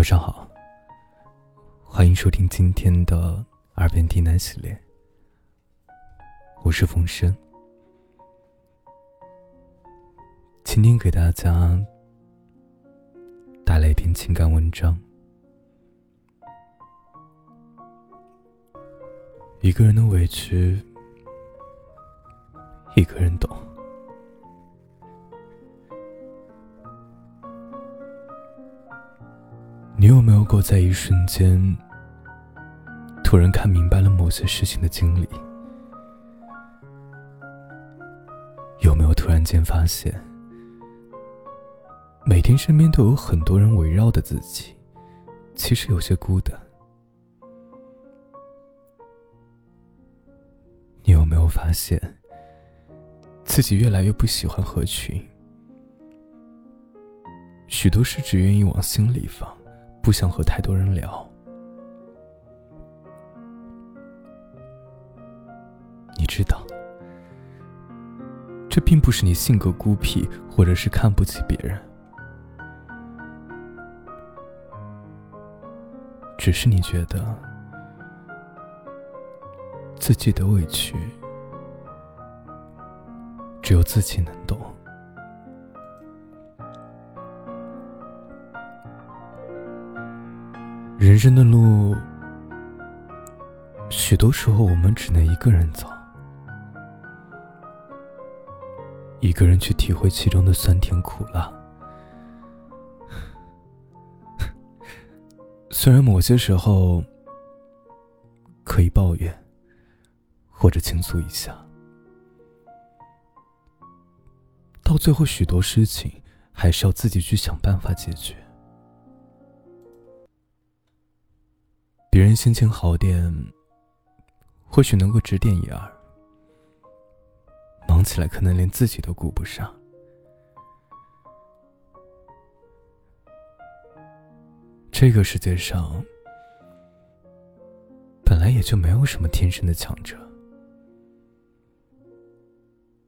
晚上好，欢迎收听今天的耳边低喃系列。我是冯生，今天给大家带来一篇情感文章。一个人的委屈，一个人懂。你有没有过在一瞬间，突然看明白了某些事情的经历？有没有突然间发现，每天身边都有很多人围绕着自己，其实有些孤单？你有没有发现，自己越来越不喜欢合群？许多事只愿意往心里放。不想和太多人聊。你知道，这并不是你性格孤僻，或者是看不起别人，只是你觉得自己的委屈只有自己能懂。生的路，许多时候我们只能一个人走，一个人去体会其中的酸甜苦辣。虽然某些时候可以抱怨，或者倾诉一下，到最后许多事情还是要自己去想办法解决。别人心情好点，或许能够指点一二；忙起来，可能连自己都顾不上。这个世界上，本来也就没有什么天生的强者。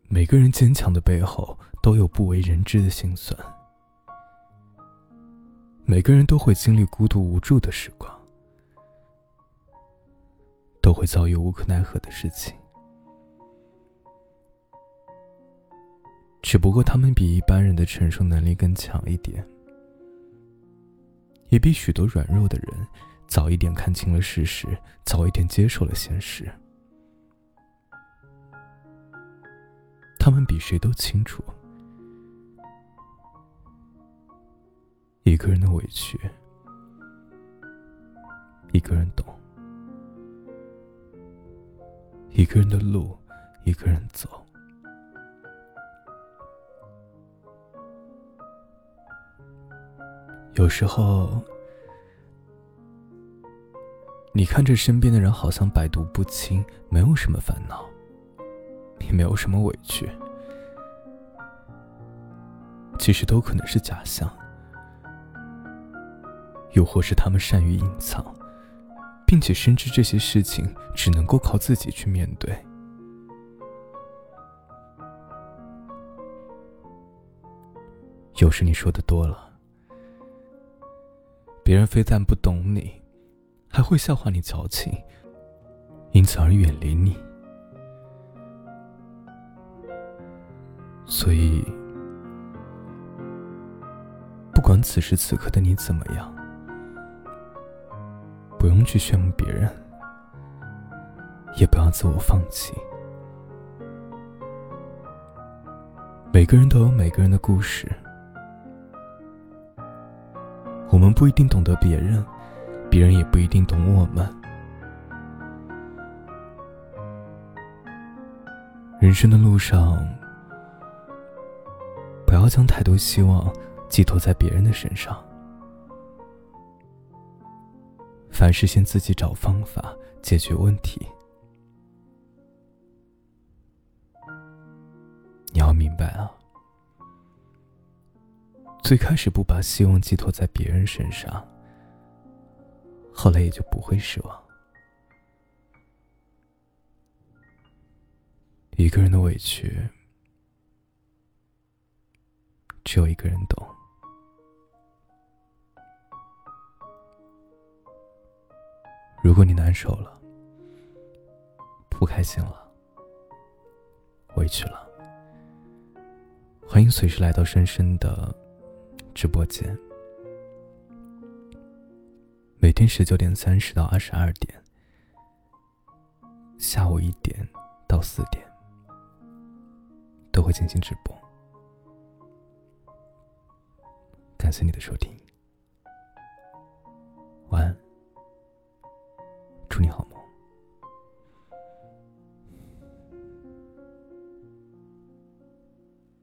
每个人坚强的背后，都有不为人知的心酸。每个人都会经历孤独无助的时光。都会遭遇无可奈何的事情，只不过他们比一般人的承受能力更强一点，也比许多软弱的人早一点看清了事实，早一点接受了现实。他们比谁都清楚，一个人的委屈，一个人懂。一个人的路，一个人走。有时候，你看着身边的人好像百毒不侵，没有什么烦恼，也没有什么委屈，其实都可能是假象，又或是他们善于隐藏。并且深知这些事情只能够靠自己去面对。有时你说的多了，别人非但不懂你，还会笑话你矫情，因此而远离你。所以，不管此时此刻的你怎么样。不用去羡慕别人，也不要自我放弃。每个人都有每个人的故事，我们不一定懂得别人，别人也不一定懂我们。人生的路上，不要将太多希望寄托在别人的身上。凡事先自己找方法解决问题。你要明白啊，最开始不把希望寄托在别人身上，后来也就不会失望。一个人的委屈，只有一个人懂。如果你难受了，不开心了，委屈了，欢迎随时来到深深的直播间。每天十九点三十到二十二点，下午一点到四点都会进行直播。感谢你的收听。